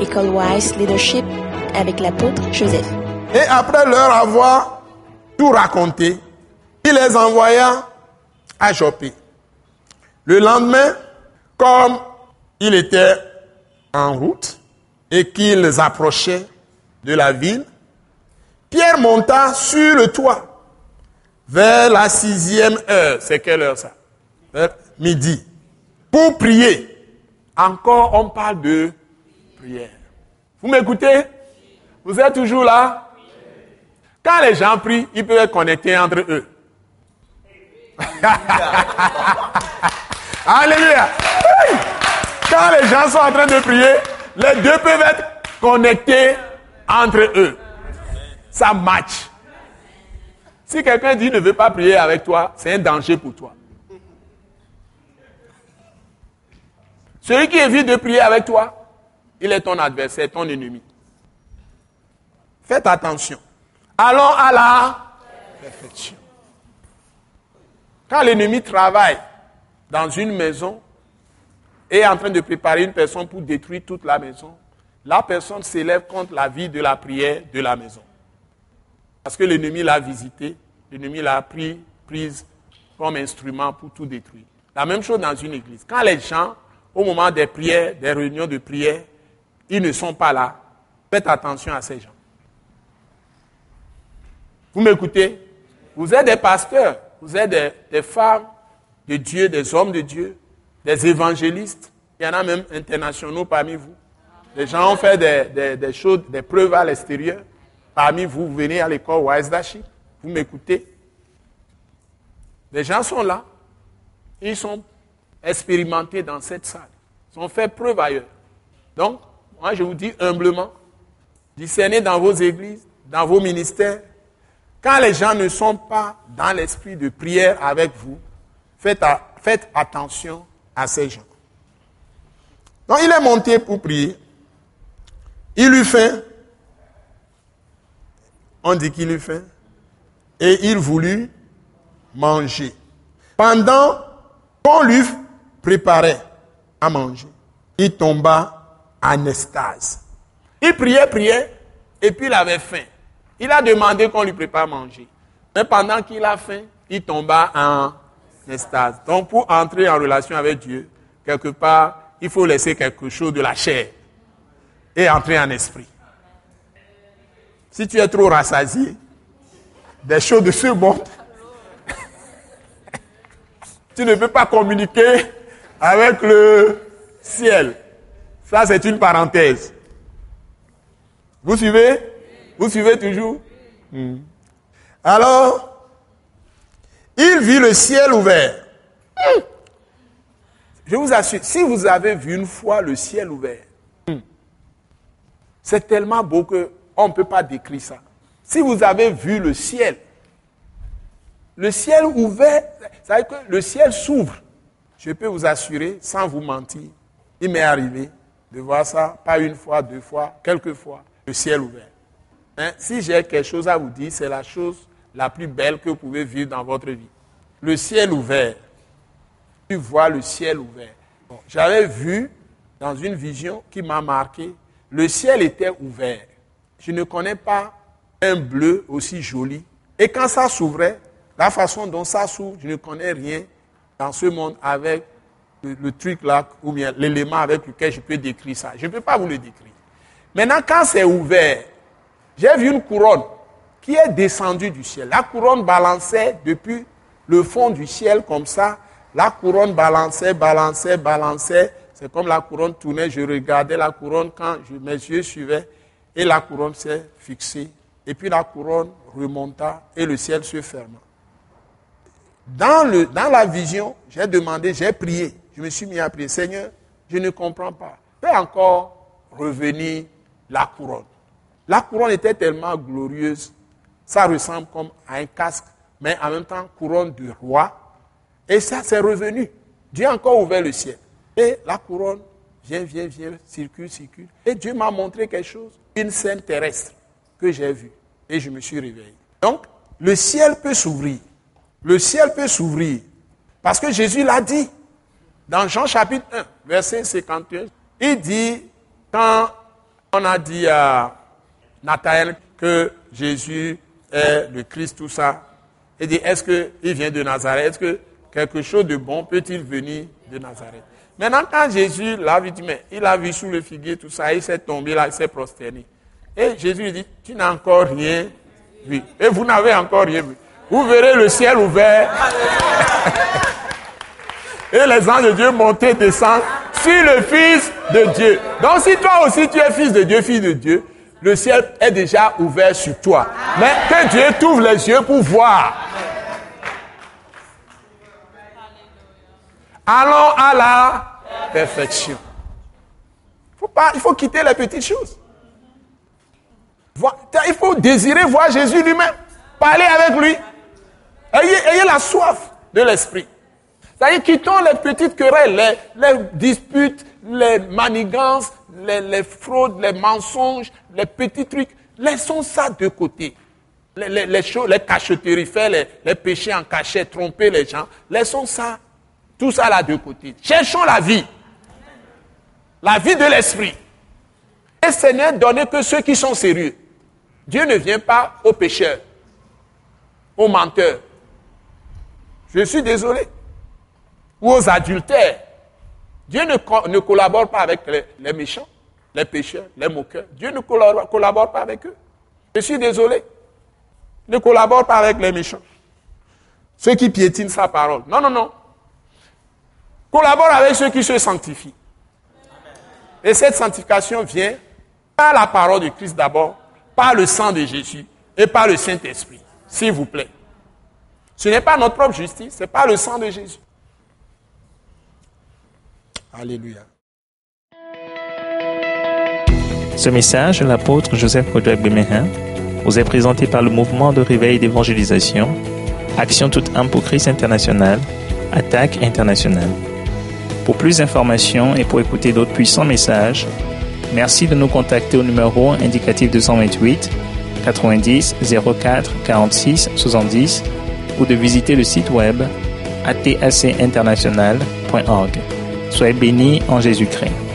École Wise Leadership avec l'apôtre Joseph. Et après leur avoir tout raconté, il les envoya à Joppé. Le lendemain, comme il était en route et qu'ils approchaient de la ville, Pierre monta sur le toit vers la sixième heure. C'est quelle heure ça? Vers midi. Pour prier. Encore, on parle de Vous m'écoutez? Vous êtes toujours là? Quand les gens prient, ils peuvent être connectés entre eux. Alléluia. Quand les gens sont en train de prier, les deux peuvent être connectés entre eux. Ça match. Si quelqu'un dit ne veut pas prier avec toi, c'est un danger pour toi. Celui qui évite de prier avec toi, il est ton adversaire, ton ennemi. Faites attention. Allons à la perfection. Quand l'ennemi travaille dans une maison et est en train de préparer une personne pour détruire toute la maison, la personne s'élève contre la vie de la prière de la maison. Parce que l'ennemi l'a visité, l'ennemi l'a pris, prise comme instrument pour tout détruire. La même chose dans une église. Quand les gens, au moment des prières, des réunions de prière, ils ne sont pas là, faites attention à ces gens. Vous m'écoutez? Vous êtes des pasteurs, vous êtes des, femmes de Dieu, des hommes de Dieu, des évangélistes. Il y en a même internationaux parmi vous. Les gens ont fait des, choses, des preuves à l'extérieur. Parmi vous, vous venez à l'école Wise vous m'écoutez? Les gens sont là. Ils sont expérimentés dans cette salle. Ils ont fait preuve ailleurs. Donc, moi, je vous dis humblement, discernez dans vos églises, dans vos ministères. Quand les gens ne sont pas dans l'esprit de prière avec vous, faites, faites attention à ces gens. Donc, il est monté pour prier. Il lui fait on dit qu'il eut faim. Et il voulut manger. Pendant qu'on lui préparait à manger, il tomba en. Il priait, priait, et puis il avait faim. Il a demandé qu'on lui prépare à manger. Mais pendant qu'il a faim, il tomba en estase. Donc pour entrer en relation avec Dieu, quelque part, il faut laisser quelque chose de la chair et entrer en esprit. Si tu es trop rassasié des choses de ce tu ne peux pas communiquer avec le ciel. Ça, c'est une parenthèse. Vous suivez? Vous suivez toujours? Hmm. Alors, il vit le ciel ouvert. Je vous assure, si vous avez vu une fois le ciel ouvert, c'est tellement beau que on ne peut pas décrire ça. Si vous avez vu le ciel, le ciel ouvert, ça veut que le ciel s'ouvre. Je peux vous assurer, sans vous mentir, il m'est arrivé de voir ça, pas une fois, deux fois, quelques fois, le ciel ouvert. Hein, si j'ai quelque chose à vous dire, c'est la chose la plus belle que vous pouvez vivre dans votre vie. Le ciel ouvert. Tu vois le ciel ouvert. J'avais vu dans une vision qui m'a marqué, le ciel était ouvert je ne connais pas un bleu aussi joli. Et quand ça s'ouvrait, la façon dont ça s'ouvre, je ne connais rien dans ce monde avec le, truc là, ou bien l'élément avec lequel je peux décrire ça. Je ne peux pas vous le décrire. Maintenant, quand c'est ouvert, j'ai vu une couronne qui est descendue du ciel. La couronne balançait depuis le fond du ciel comme ça. La couronne balançait, balançait, balançait. C'est comme la couronne tournait. Je regardais la couronne quand mes yeux suivaient et la couronne s'est fixée, et puis la couronne remonta et le ciel se ferma. Dans, le, dans la vision, j'ai demandé, j'ai prié, je me suis mis à prier, Seigneur, je ne comprends pas. Fais encore revenir la couronne. La couronne était tellement glorieuse, ça ressemble comme à un casque, mais en même temps couronne de roi. Et ça, c'est revenu. Dieu a encore ouvert le ciel. Et la couronne vient, vient, vient, circule, circule. Et Dieu m'a montré quelque chose une scène terrestre que j'ai vue et je me suis réveillé. Donc, le ciel peut s'ouvrir. Le ciel peut s'ouvrir. Parce que Jésus l'a dit dans Jean chapitre 1, verset 51. Il dit, quand On a dit à Nathanaël que Jésus est le Christ, tout ça. Il dit, est-ce qu'il vient de Nazareth? Est-ce que quelque chose de bon peut-il venir de Nazareth? Maintenant, quand Jésus l'a vu, il a vu sous le figuier tout ça, il s'est tombé là, il s'est prosterné. Et Jésus lui dit, tu n'as encore rien vu. Et vous n'avez encore rien vu. Vous verrez le ciel ouvert. Et les anges de Dieu monter, descendre sur le Fils de Dieu. Donc si toi aussi tu es fils de Dieu, fils de Dieu, le ciel est déjà ouvert sur toi. Mais que Dieu t'ouvre les yeux pour voir. Allons à la perfection. Faut pas, il faut quitter les petites choses. Il faut désirer voir Jésus lui-même. Parler avec lui. Ayez, la soif de l'esprit. C'est-à-dire, quittons les petites querelles, les, disputes, les manigances, les, fraudes, les mensonges, les petits trucs. Laissons ça de côté. Les, les, choses, les cacheteries, faire les, péchés en cachet, tromper les gens. Laissons ça tout ça là de côté. Cherchons la vie. La vie de l'esprit. Et ce n'est donné que ceux qui sont sérieux. Dieu ne vient pas aux pécheurs, aux menteurs. Je suis désolé. Ou aux adultères. Dieu ne, collabore pas avec les, méchants, les pécheurs, les moqueurs. Dieu ne collabore, collabore pas avec eux. Je suis désolé. Ne collabore pas avec les méchants. Ceux qui piétinent sa parole. Non, non, non. Collabore avec ceux qui se sanctifient. Et cette sanctification vient par la parole de Christ d'abord, par le sang de Jésus et par le Saint-Esprit. S'il vous plaît. Ce n'est pas notre propre justice, c'est par le sang de Jésus. Alléluia. Ce message, l'apôtre Joseph Kodouak Bemehin, vous est présenté par le mouvement de réveil d'évangélisation, Action toute âme pour Christ international, Attaque internationale. Pour plus d'informations et pour écouter d'autres puissants messages, merci de nous contacter au numéro indicatif 228 90 04 46 70 ou de visiter le site web atacinternational.org. Soyez bénis en Jésus-Christ.